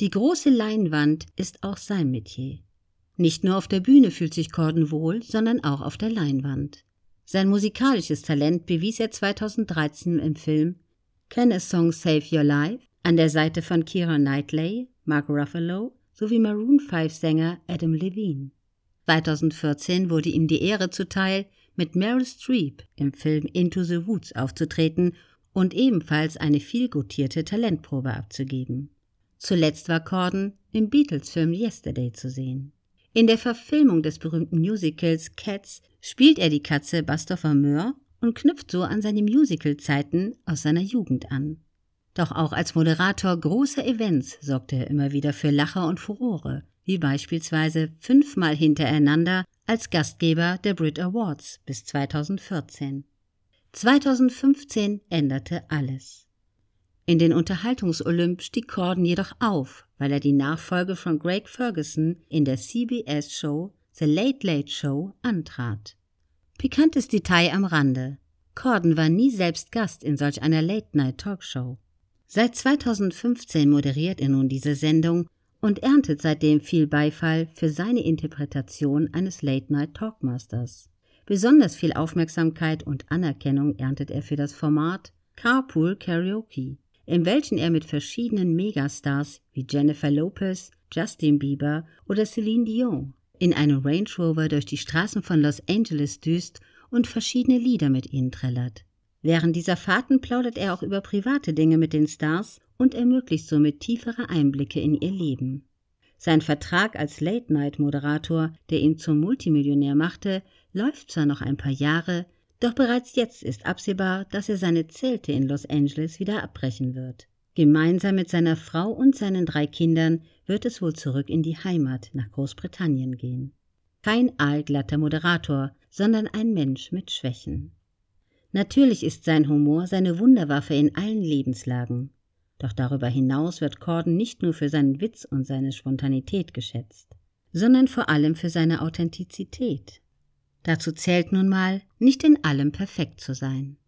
Die große Leinwand ist auch sein Metier. Nicht nur auf der Bühne fühlt sich Corden wohl, sondern auch auf der Leinwand. Sein musikalisches Talent bewies er 2013 im Film Can a Song Save Your Life an der Seite von Keira Knightley, Mark Ruffalo sowie Maroon 5 Sänger Adam Levine. 2014 wurde ihm die Ehre zuteil, mit Meryl Streep im Film Into the Woods aufzutreten und ebenfalls eine vielgutierte Talentprobe abzugeben. Zuletzt war Corden im Beatles-Film Yesterday zu sehen. In der Verfilmung des berühmten Musicals Cats spielt er die Katze Bastopher Moore und knüpft so an seine Musical-Zeiten aus seiner Jugend an. Doch auch als Moderator großer Events sorgte er immer wieder für Lacher und Furore, wie beispielsweise fünfmal hintereinander als Gastgeber der Brit Awards bis 2014. 2015 änderte alles. In den Unterhaltungsolymp stieg Corden jedoch auf, weil er die Nachfolge von Greg Ferguson in der CBS-Show The Late Late Show antrat. Pikantes Detail am Rande. Corden war nie selbst Gast in solch einer Late-Night-Talkshow. Seit 2015 moderiert er nun diese Sendung und erntet seitdem viel Beifall für seine Interpretation eines Late-Night-Talkmasters. Besonders viel Aufmerksamkeit und Anerkennung erntet er für das Format Carpool Karaoke, in welchen er mit verschiedenen Megastars wie Jennifer Lopez, Justin Bieber oder Celine Dion in einem Range Rover durch die Straßen von Los Angeles düst und verschiedene Lieder mit ihnen trällert. Während dieser Fahrten plaudert er auch über private Dinge mit den Stars und ermöglicht somit tiefere Einblicke in ihr Leben. Sein Vertrag als Late-Night-Moderator, der ihn zum Multimillionär machte, läuft zwar noch ein paar Jahre, doch bereits jetzt ist absehbar, dass er seine Zelte in Los Angeles wieder abbrechen wird. Gemeinsam mit seiner Frau und seinen drei Kindern wird es wohl zurück in die Heimat nach Großbritannien gehen. Kein aalglatter Moderator, sondern ein Mensch mit Schwächen. Natürlich ist sein Humor seine Wunderwaffe in allen Lebenslagen. Doch darüber hinaus wird Corden nicht nur für seinen Witz und seine Spontanität geschätzt, sondern vor allem für seine Authentizität. Dazu zählt nun mal, nicht in allem perfekt zu sein.